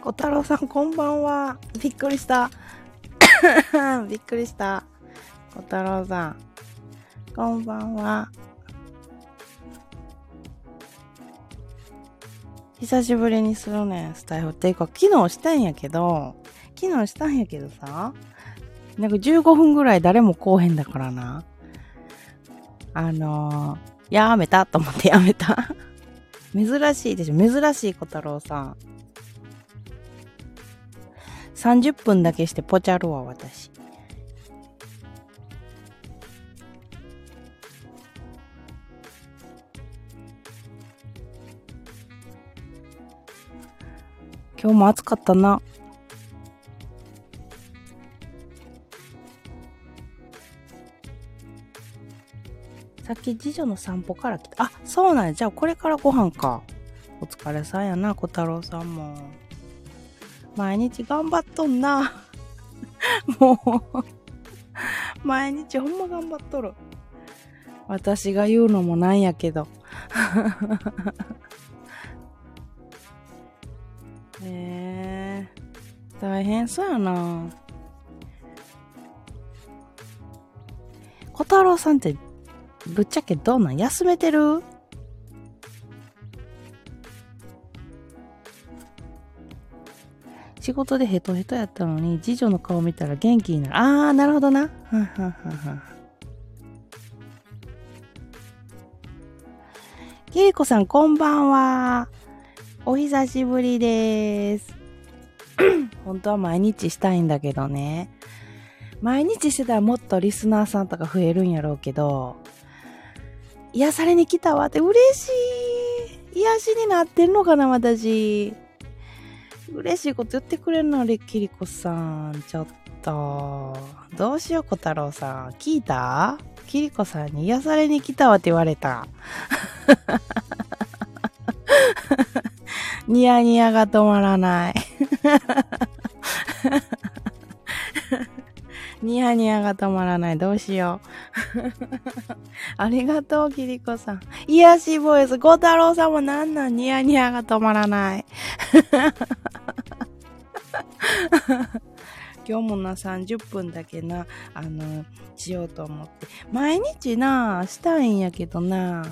小太郎さん、こんばんは。びっくりした。びっくりした。小太郎さん、こんばんは。久しぶりにするね、スタイフ。っていうか、昨日したんやけど、昨日したんやけどさ、なんか15分ぐらい誰も来おへんだからな。あのー、やめたと思ってやめた。珍しいでしょ珍しい小太郎さん。30分だけしてポチャるわ、私。今日も暑かったな。さっき次女の散歩から来た。あ、そうなんや。じゃあこれからご飯か。お疲れさんやな、小太郎さんも。毎日頑張っとんな。もう、毎日ほんま頑張っとる。私が言うのもなんやけど。えー、大変そうやな。小太郎さんって、ぶっちゃけどうなん休めてる？仕事でヘトヘトやったのに、次女の顔見たら元気になる。あー、なるほどな。はんははは。キリコさん、こんばんは。お久しぶりです。本当は毎日したいんだけどね。毎日してたらもっとリスナーさんとか増えるんやろうけど、癒されに来たわって嬉しい。癒しになってんのかな、私。嬉しいこと言ってくれんの、レッキリコさん。ちょっと。どうしよう、小太郎さん。聞いた？キリコさんに癒されに来たわって言われた。ニヤニヤが止まらない。ニヤニヤが止まらない。どうしよう。ありがとう、キリコさん。癒しボイス。小太郎さんもなんなんニヤニヤが止まらない。今日もな、30分だけな、あの、しようと思って。毎日な、したいんやけどな、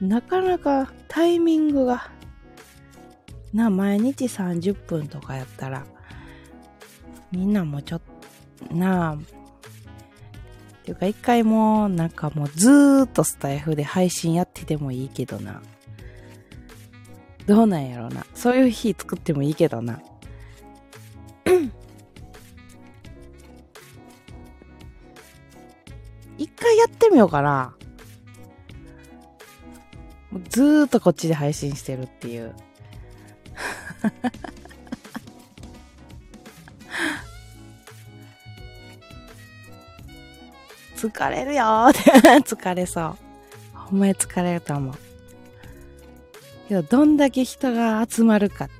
なかなかタイミングが、な、毎日30分とかやったら、みんなもちょっと、なあ、っていうか一回もうなんかもうずーっとスタイフで配信やっててもいいけどな。どうなんやろうな。そういう日作ってもいいけどな。一回やってみようかな。ずーっとこっちで配信してるっていう。疲れるよーって疲れそう。ほんまに疲れると思う。けど、どんだけ人が集まるかって。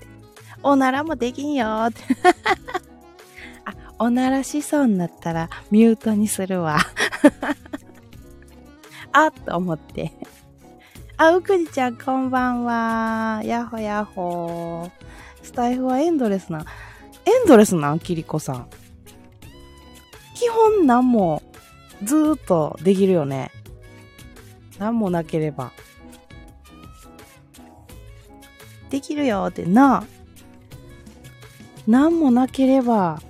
おならもできんよーって。あ、おならしそうになったらミュートにするわ。あっと思って。あ、うくじちゃんこんばんは。やほやっほスタイフはエンドレスな。エンドレスなん？キリコさん。基本なんもずーっとできるよね。なんもなければ。できるよってな。なんもなければ。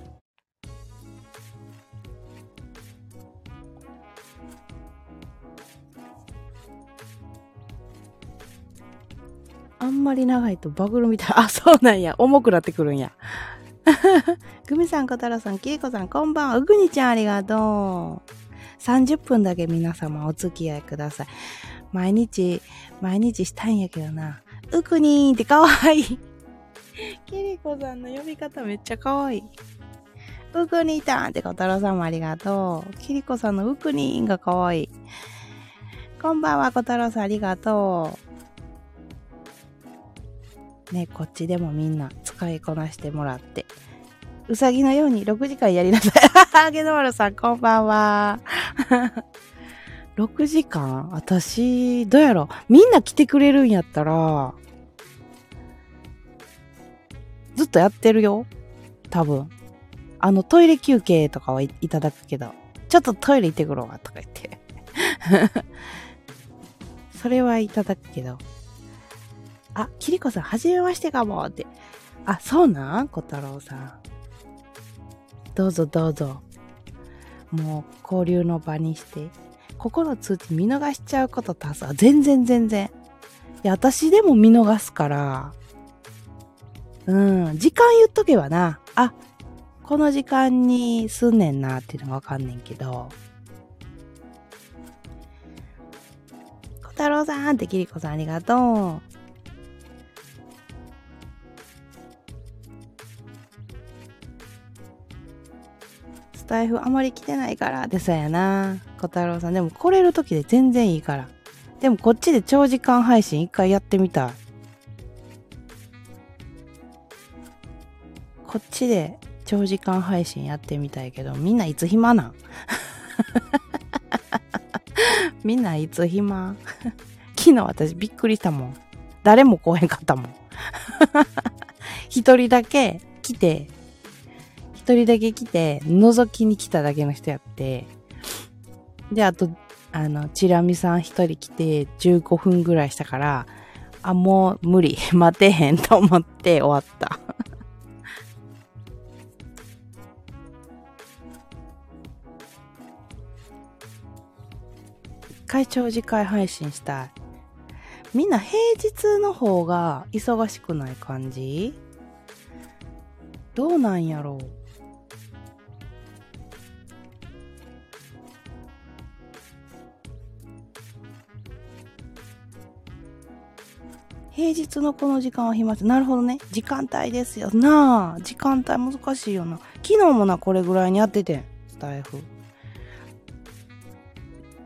あんまり長いとバグるみたい。あ、そうなんや。重くなってくるんや。グミさん、小太郎さん、キリコさん、こんばんは。うぐにちゃん、ありがとう。30分だけ皆様お付き合いください。毎日、毎日したいんやけどな。うくにーんってかわいい。キリコさんの呼び方めっちゃかわいい。うくにーたんって小太郎さんもありがとう。キリコさんのうくにーんがかわいい。こんばんは、小太郎さんありがとう。ね、こっちでもみんな使いこなしてもらって。うさぎのように6時間やりなさい。あげのまるさん、こんばんは。6時間？私、どうやろみんな来てくれるんやったら、ずっとやってるよ。多分。あの、トイレ休憩とかはいただくけど、ちょっとトイレ行ってくろうわ、とか言って。それはいただくけど。あ、キリコさん、はじめましてかもって。あ、そうなん？小太郎さん。どうぞどうぞ。もう、交流の場にして。ここの通知見逃しちゃうこと多数。全然全然。いや、私でも見逃すから。うん、時間言っとけばな。あ、この時間にすんねんなっていうのがわかんねんけど。小太郎さんってキリコさんありがとう。タイフあまり来てないからでさやな。小太郎さん。でも来れる時で全然いいから。でもこっちで長時間配信一回やってみたい。こっちで長時間配信やってみたいけど、みんないつ暇なん？みんないつ暇？昨日私びっくりしたもん。誰も来へんかったもん。一人だけ来て、一人だけ来て、覗きに来ただけの人やって、で、あと、あの、チラミさん一人来て15分ぐらいしたから、あ、もう無理。待てへんと思って終わった。回長時間配信したい。みんな平日の方が忙しくない感じ？どうなんやろう？平日のこの時間は暇なるほどね。時間帯ですよ。なあ、時間帯難しいよな。昨日もな、これぐらいにやってて。スタイフ。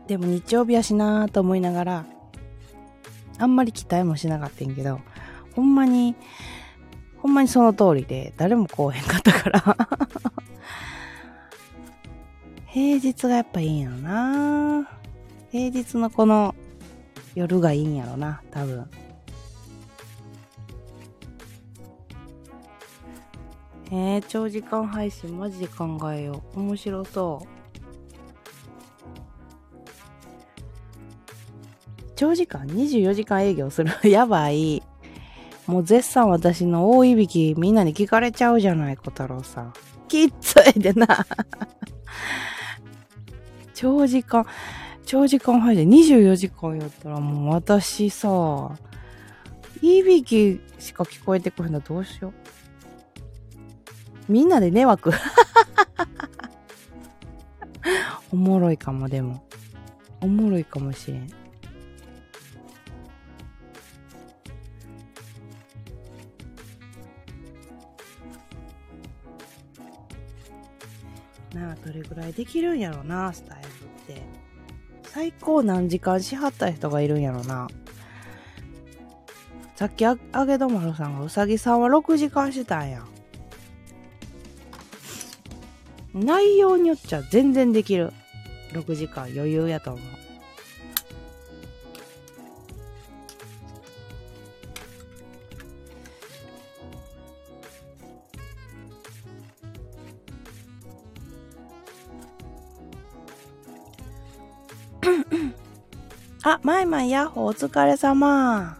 でも日曜日やしなーと思いながら、あんまり期待もしなかったんけど、ほんまに、ほんまにその通りで、誰も来おへんかったから 平日がやっぱいいんやろな平日のこの夜がいいんやろな、多分。えー、長時間配信マジで考えよう。面白そう。長時間？24時間営業する？やばい。もう絶賛私の大いびきみんなに聞かれちゃうじゃない、小太郎さん。きっついでな。長時間、長時間配信？24時間やったらもう私さ、いびきしか聞こえてくるのどうしよう。みんなで寝枠。おもろいかも、でも。おもろいかもしれん。なあ、どれぐらいできるんやろな、スタイフって。最高何時間しはった人がいるんやろな。さっきあ、あげどまるさんがうさぎさんは6時間してたんや。内容によっちゃ全然できる。6時間余裕やと思う。あ、まいまいやっほお疲れ様。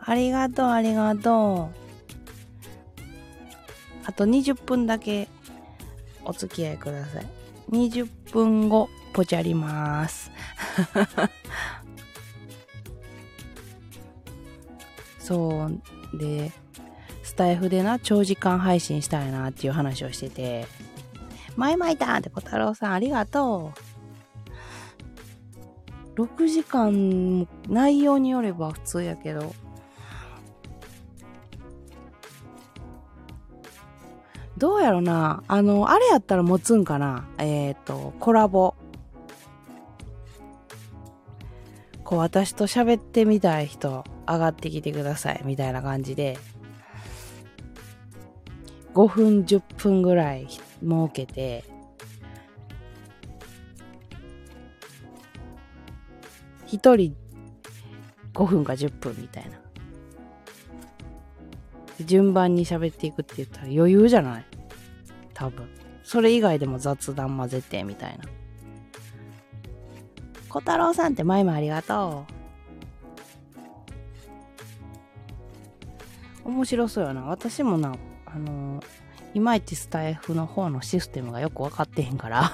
ありがとう、ありがとう。あと20分だけお付き合いください。20分後、ぽちゃります。そう。で、スタイフでな、長時間配信したいなっていう話をしてて、まいまいたんって小太郎さんありがとう。6時間、内容によれば普通やけど、どうやろな。あの、あれやったら持つんかな。えっ、ー、と、コラボ。こう、私と喋ってみたい人、上がってきてください、みたいな感じで、5分、10分ぐらい設けて、一人5分か10分みたいな。順番に喋っていくって言ったら余裕じゃない？多分。それ以外でも雑談混ぜて、みたいな。小太郎さんって前もありがとう。面白そうやな。私もな、あのー、いまいちスタイフの方のシステムがよくわかってへんから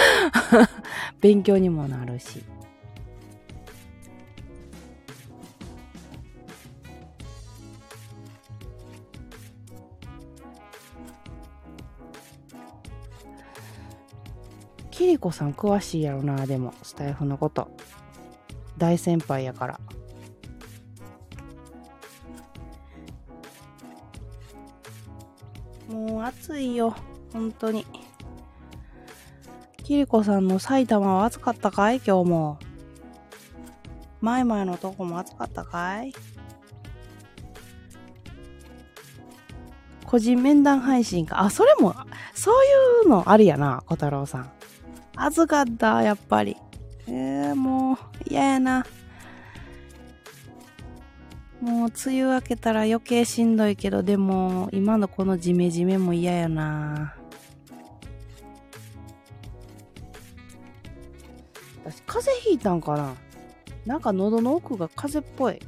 勉強にもなるし。キリコさん詳しいやろな、でも、スタイフのこと。大先輩やから。もう暑いよ、本当に。キリコさんの埼玉は暑かったかい？今日も。前々のとこも暑かったかい？個人面談配信か。あ、それも、そういうのありやな、小太郎さん。暑かった、やっぱり。えー、もう、嫌やな。もう、梅雨明けたら余計しんどいけど、でも、今のこのジメジメも嫌やな。私、風邪ひいたんかななんか喉の奥が風邪っぽい。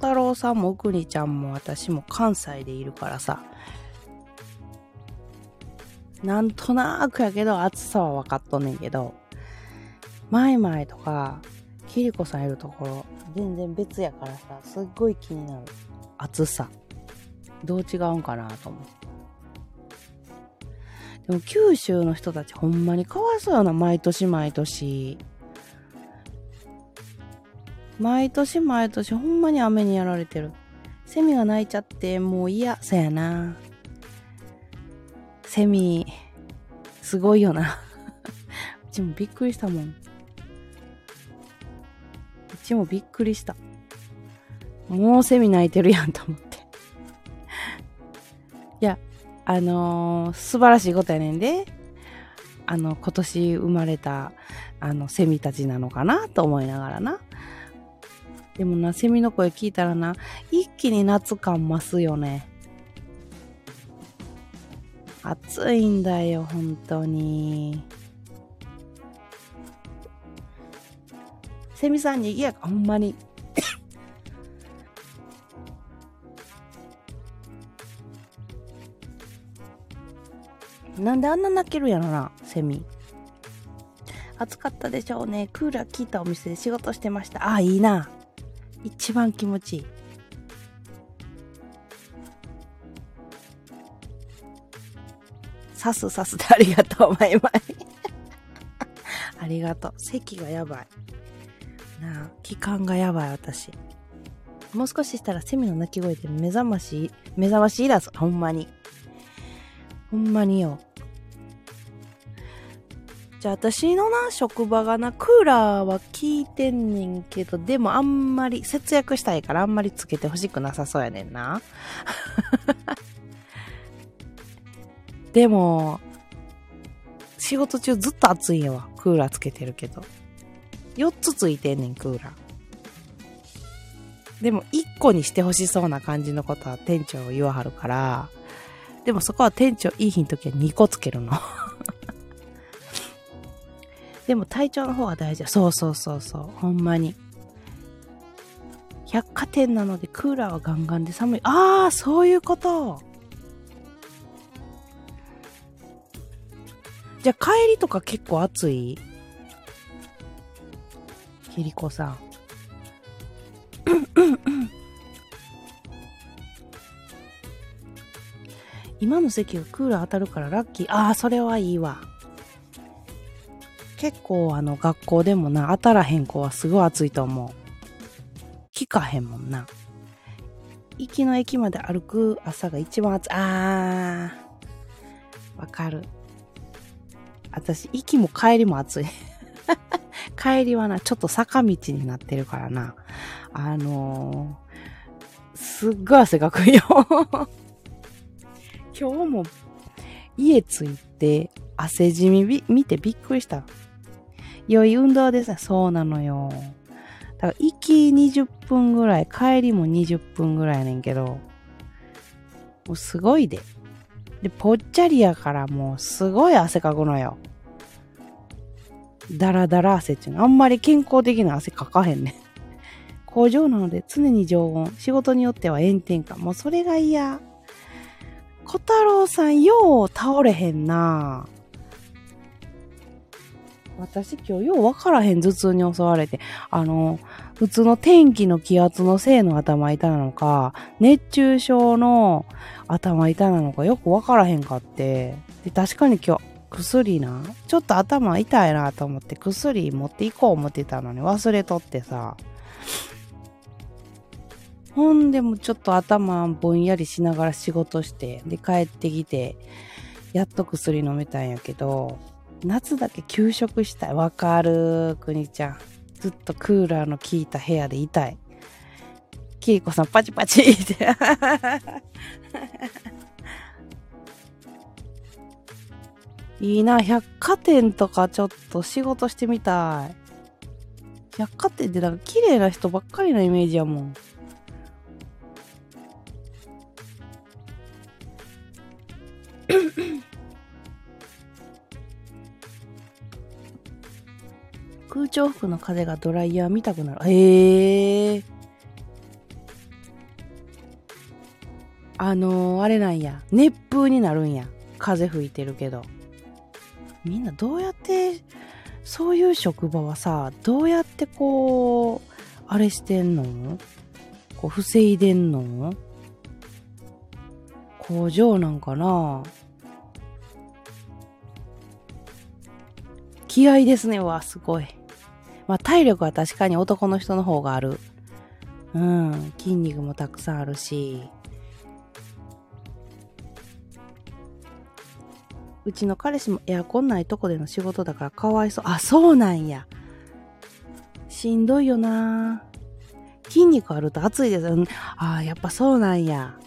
太郎さんもくにちゃんも私も関西でいるからさ、なんとなくやけど暑さは分かっとんねんけど、マイマイとか、キリコさんいるところ、全然別やからさ、すっごい気になる。暑さ。どう違うんかなと思って。でも九州の人たちほんまにかわいそうやな、毎年毎年。毎年毎年ほんまに雨にやられてる。セミが鳴いちゃってもう嫌。そやな。セミ、すごいよな。うちもびっくりしたもん。うちもびっくりした。もうセミ鳴いてるやんと思って。いや、あのー、素晴らしいことやねんで。あの、今年生まれた、あの、セミたちなのかなと思いながらな。でもな、セミの声聞いたらな、一気に夏感増すよね。暑いんだよ、本当に。セミさんにぎやか、ほんまに。なんであんな泣けるやろな、セミ。暑かったでしょうね。クーラー効いたお店で仕事してました。ああ、いいな。一番気持ちいい。さすさすでありがとう、マイマイ。ありがとう。席がやばい。なあ、期間がやばい、私。もう少ししたらセミの鳴き声で目覚まし、目覚ましいらず。ほんまに。ほんまによ。じゃあ私のな、職場がな、クーラーは効いてんねんけど、でもあんまり、節約したいからあんまりつけてほしくなさそうやねんな。でも、仕事中ずっと暑いんやわ。クーラーつけてるけど。4つついてんねん、クーラー。でも1個にしてほしそうな感じのことは店長言わはるから、でもそこは店長いい日の時は2個つけるの。でも体調の方が大事そうそうそうそう。ほんまに。百貨店なのでクーラーはガンガンで寒い。ああ、そういうこと。じゃあ帰りとか結構暑い？キリコさん。今の席がクーラー当たるからラッキー。ああ、それはいいわ。結構あの学校でもな、当たらへん子はすごい暑いと思う。聞かへんもんな。行きの駅まで歩く朝が一番暑い。あー、わかる。私、行きも帰りも暑い。帰りはな、ちょっと坂道になってるからな。あのー、すっごい汗かくよ。今日も家着いで、汗じみ見てびっくりした。良い運動ですね。そうなのよ。だから、行き20分ぐらい、帰りも20分ぐらいねんけど、もうすごいで。で、ぽっちゃりやからもうすごい汗かくのよ。ダラダラ汗っていうの。あんまり健康的な汗かかへんね。工場なので常に常温。仕事によっては炎天下。もうそれが嫌。小太郎さん、よう倒れへんな私今日ようわからへん頭痛に襲われて、あの、普通の天気の気圧のせいの頭痛なのか、熱中症の頭痛なのかよくわからへんかって。で、確かに今日、薬な、ちょっと頭痛いなと思って薬持っていこう思ってたのに忘れとってさ。ほんでもちょっと頭ぼんやりしながら仕事して、で帰ってきて、やっと薬飲めたんやけど、夏だけ休職したい。わかる、くにちゃん。ずっとクーラーの効いた部屋でいたい。キリコさんパチパチって。いいな、百貨店とかちょっと仕事してみたい。百貨店ってなんか綺麗な人ばっかりのイメージやもん。空調服の風がドライヤー見たくなる。へえ。あのー、あれなんや。熱風になるんや。風吹いてるけど。みんなどうやって、そういう職場はさ、どうやってこう、あれしてんの？こう、防いでんの？工場なんかな？気合ですね。わ、すごい。まあ、体力は確かに男の人の方がある。うん。筋肉もたくさんあるし。うちの彼氏もエアコンないとこでの仕事だからかわいそう。あ、そうなんや。しんどいよな筋肉あると暑いです。うん。ああ、やっぱそうなんや。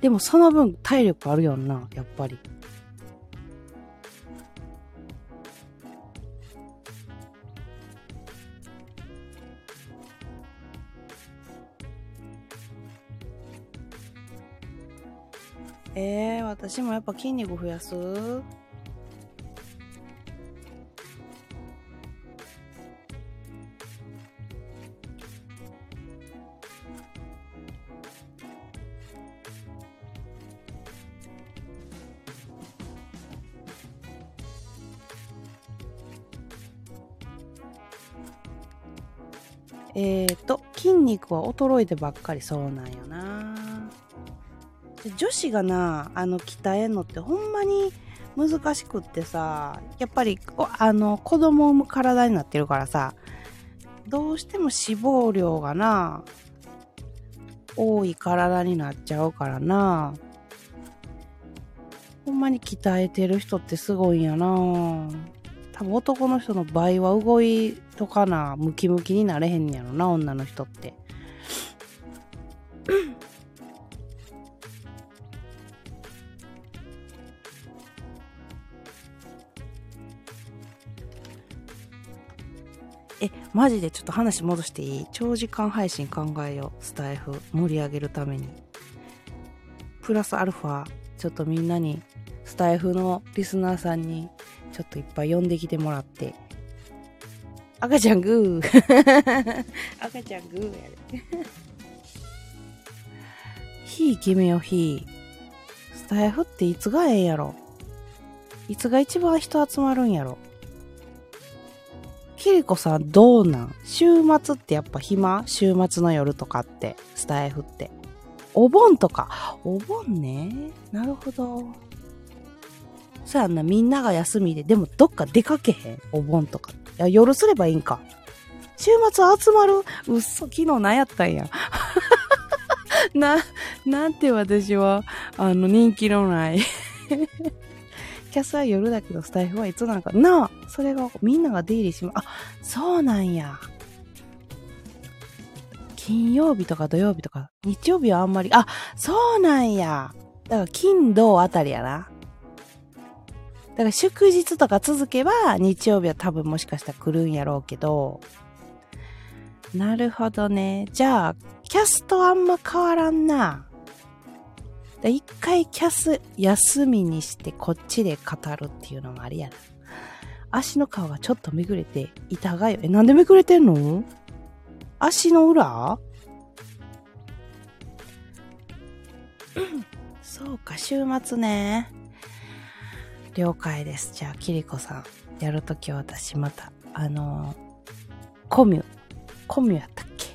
でもその分体力あるよな、やっぱり。えー、私もやっぱ筋肉増やす？えっ、ー、と、筋肉は衰えてばっかりそうなんよな。女子がな、あの、鍛えんのってほんまに難しくってさ、やっぱり、あの、子供を産む体になってるからさ、どうしても脂肪量がな、多い体になっちゃうからな。ほんまに鍛えてる人ってすごいんやな。多分男の人の倍は動いとかな、ムキムキになれへんやろな、女の人って。え、マジでちょっと話戻していい？長時間配信考えよう。スタイフ盛り上げるために。プラスアルファ、ちょっとみんなに、スタイフのリスナーさんに、ちょっといっぱい呼んできてもらって。赤ちゃんグー 赤ちゃんグーやで火決めよ、火。スタイフっていつがええんやろ？いつが一番人集まるんやろ？キリコさんどうなん？週末ってやっぱ暇？週末の夜とかって、スタイフって。お盆とか。お盆ね。なるほど。そうやんな、みんなが休みで、でもどっか出かけへん？お盆とか。いや、夜すればいいんか。週末集まる？うっそ、昨日何やったんや。な、なんて私は、あの、人気のないキャスは夜だけどスタイフはいつなのかなあそれがみんなが出入りしま、あ、そうなんや。金曜日とか土曜日とか、日曜日はあんまり、あ、そうなんや。だから金土あたりやな。だから祝日とか続けば日曜日は多分もしかしたら来るんやろうけど、なるほどね。じゃあ、キャストあんま変わらんな。一回キャス休みにしてこっちで語るっていうのもありやな。足の皮がちょっとめぐれて痛がよ。え、なんでめぐれてんの？足の裏？そうか、週末ね。了解です。じゃあ、キリコさん、やるとき私また、あのコミュ、コミュやったっけ？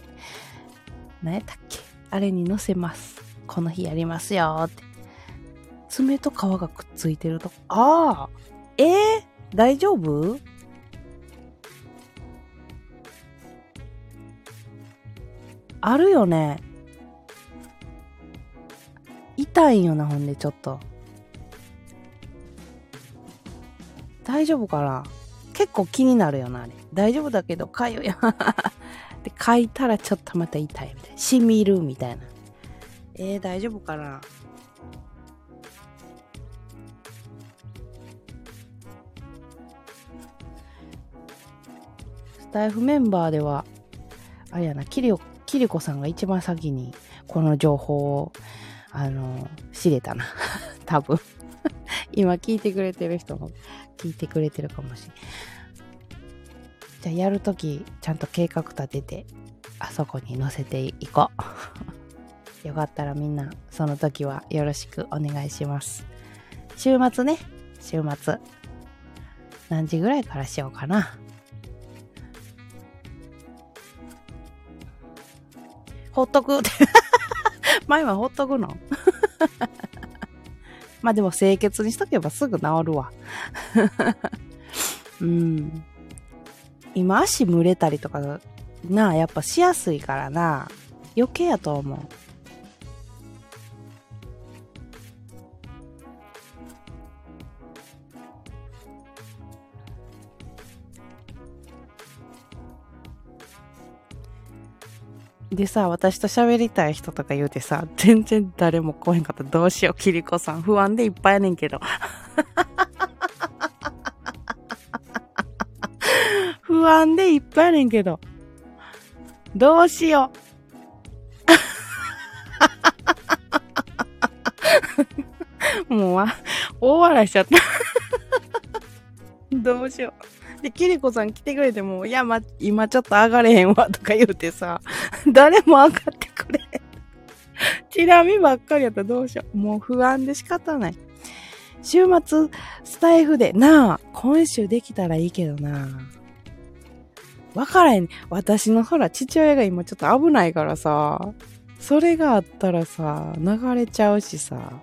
何やったっけ？あれに乗せます。この日やりますよって。爪と皮がくっついてると、ああえー、大丈夫？あるよね。痛いよな、ほんで、ちょっと。大丈夫かな？結構気になるよな、あれ。大丈夫だけど、かゆいや。で、書いたらちょっとまた痛いみたい。しみるみたいな。えー、大丈夫かな？スタイフメンバーでは、あれやな、キリキリコさんが一番先にこの情報を、あの、知れたな。多分 今聞いてくれてる人も聞いてくれてるかもしれん。じゃあやるとき、ちゃんと計画立てて、あそこに載せていこう。よかったらみんな、その時はよろしくお願いします。週末ね、週末。何時ぐらいからしようかな。ほっとくって。前はほっとくの？まあでも清潔にしとけばすぐ治るわ。うん。今足蒸れたりとかな、やっぱしやすいからな。余計やと思う。でさ、私と喋りたい人とか言うてさ、全然誰も来へんかったどうしよう、キリコさん。不安でいっぱいやねんけど。不安でいっぱいやねんけど。どうしよう。もう、大笑いしちゃった。どうしよう。で、キリコさん来てくれても、いや、ま、今ちょっと上がれへんわ、とか言うてさ、誰も上がってくれちなみばっかりやったらどうしよう。もう不安で仕方ない。週末、スタイフで、なあ、今週できたらいいけどなわからへん。私のほら、父親が今ちょっと危ないからさ、それがあったらさ、流れちゃうしさ、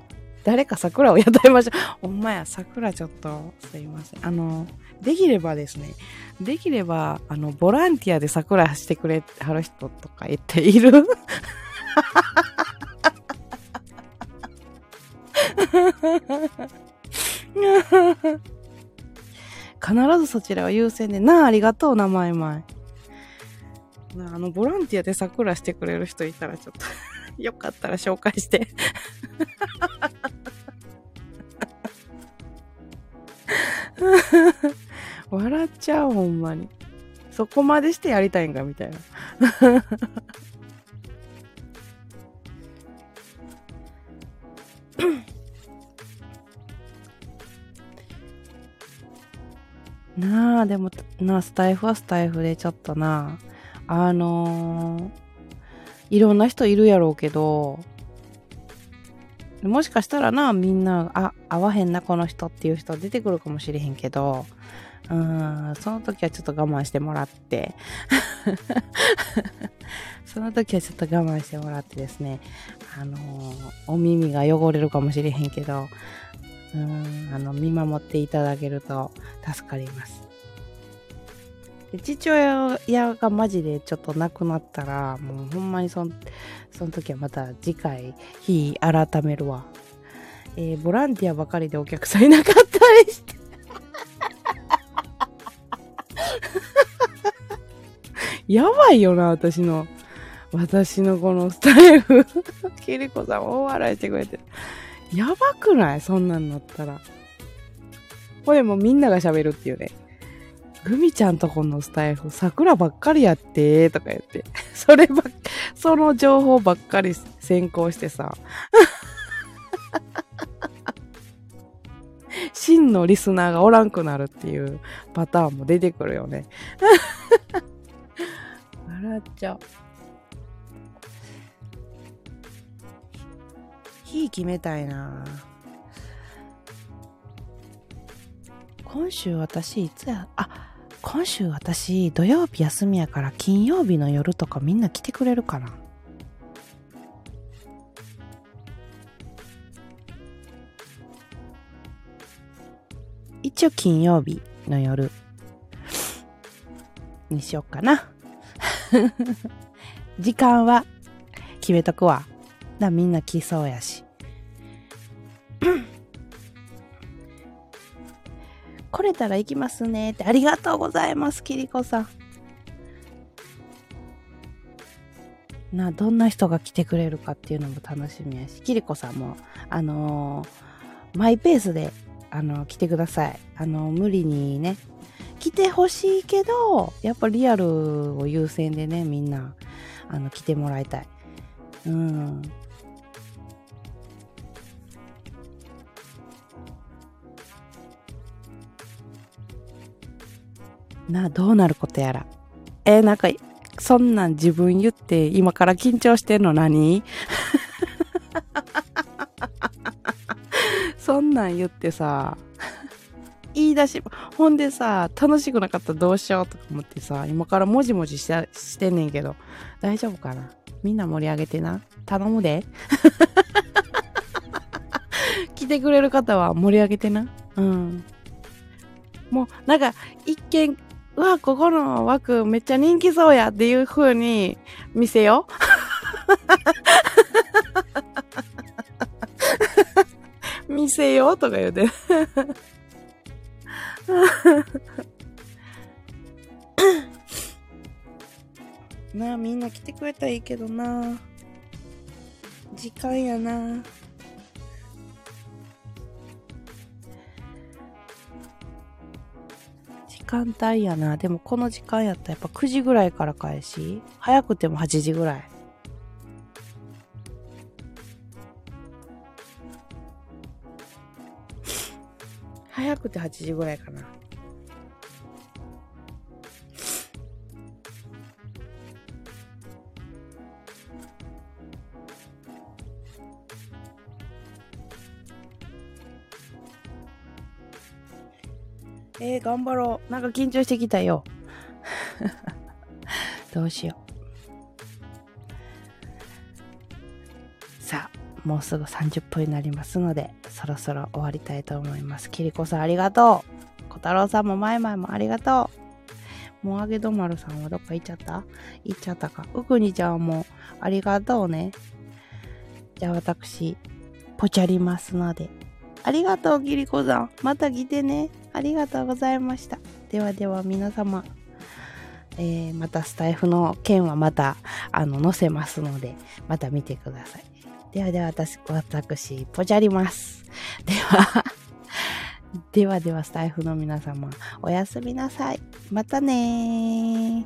誰か桜を雇いましょう。ほんまや、桜ちょっと、すいません。あの、できればですね、できれば、あの、ボランティアで桜してくれはる人とか言っている？必ずそちらは優先で、なあ、ありがとう、名前前。なあの、ボランティアで桜してくれる人いたらちょっと よかったら紹介して 笑っちゃう、ほんまに。そこまでしてやりたいんか、みたいな。なあ、でも、なあ、スタイフはスタイフでちょっとな、ああのー、いろんな人いるやろうけど、もしかしたらな、みんな、あ、合わへんな、この人っていう人出てくるかもしれへんけど、うん、その時はちょっと我慢してもらって、その時はちょっと我慢してもらってですね、あの、お耳が汚れるかもしれへんけど、うん、あの、見守っていただけると助かります。父親がマジでちょっと亡くなったら、もうほんまにそん、その時はまた次回、日改めるわ。えー、ボランティアばかりでお客さんいなかったりして。やばいよな、私の。私のこのスタイル。キリコさん大笑いしてくれて。やばくない？そんなんなったら。これもみんなが喋るっていうね。グミちゃんとこのスタイフ、桜ばっかりやって、とか言って。そればっ、その情報ばっかり先行してさ。真のリスナーがおらんくなるっていうパターンも出てくるよね。笑っちゃう。日決めたいな今週私いつや、あ、今週私土曜日休みやから金曜日の夜とかみんな来てくれるかな一応金曜日の夜にしよっかな。時間は決めとくわ。だみんな来そうやし。来れたら行きますねって。ありがとうございます、キリコさん。な、どんな人が来てくれるかっていうのも楽しみやし、キリコさんも、あのー、マイペースで、あのー、来てください。あのー、無理にね、来てほしいけど、やっぱリアルを優先でね、みんな、あの、来てもらいたい。うん。なあ、どうなることやら。えー、なんか、そんなん自分言って今から緊張してんの何？そんなん言ってさ、言い出し、ほんでさ、楽しくなかったらどうしようとか思ってさ、今からもじもじししてんねんけど、大丈夫かな？みんな盛り上げてな？頼むで。来てくれる方は盛り上げてな？うん。もう、なんか、一見、うわ、ここの枠めっちゃ人気そうやっていう風に見せよう。見せようとか言うて。なあ、みんな来てくれたらいいけどな。時間やな。間帯やな。でもこの時間やったらやっぱ9時ぐらいから開始早くても8時ぐらい。早くて8時ぐらいかな。えー、頑張ろう。なんか緊張してきたよ。どうしよう。さあ、もうすぐ30分になりますので、そろそろ終わりたいと思います。キリコさんありがとう。小太郎さんもマイマイもありがとう。もあげどまるさんはどっか行っちゃった？行っちゃったか。うくにちゃんもありがとうね。じゃあ私、ぽちゃりますので。ありがとう、キリコさん。また来てね。ありがとうございました。ではでは皆様、えー、またスタイフの件はまた、あの、載せますので、また見てください。ではでは私、私、ぽちゃります。ではではではスタイフの皆様、おやすみなさい。またね。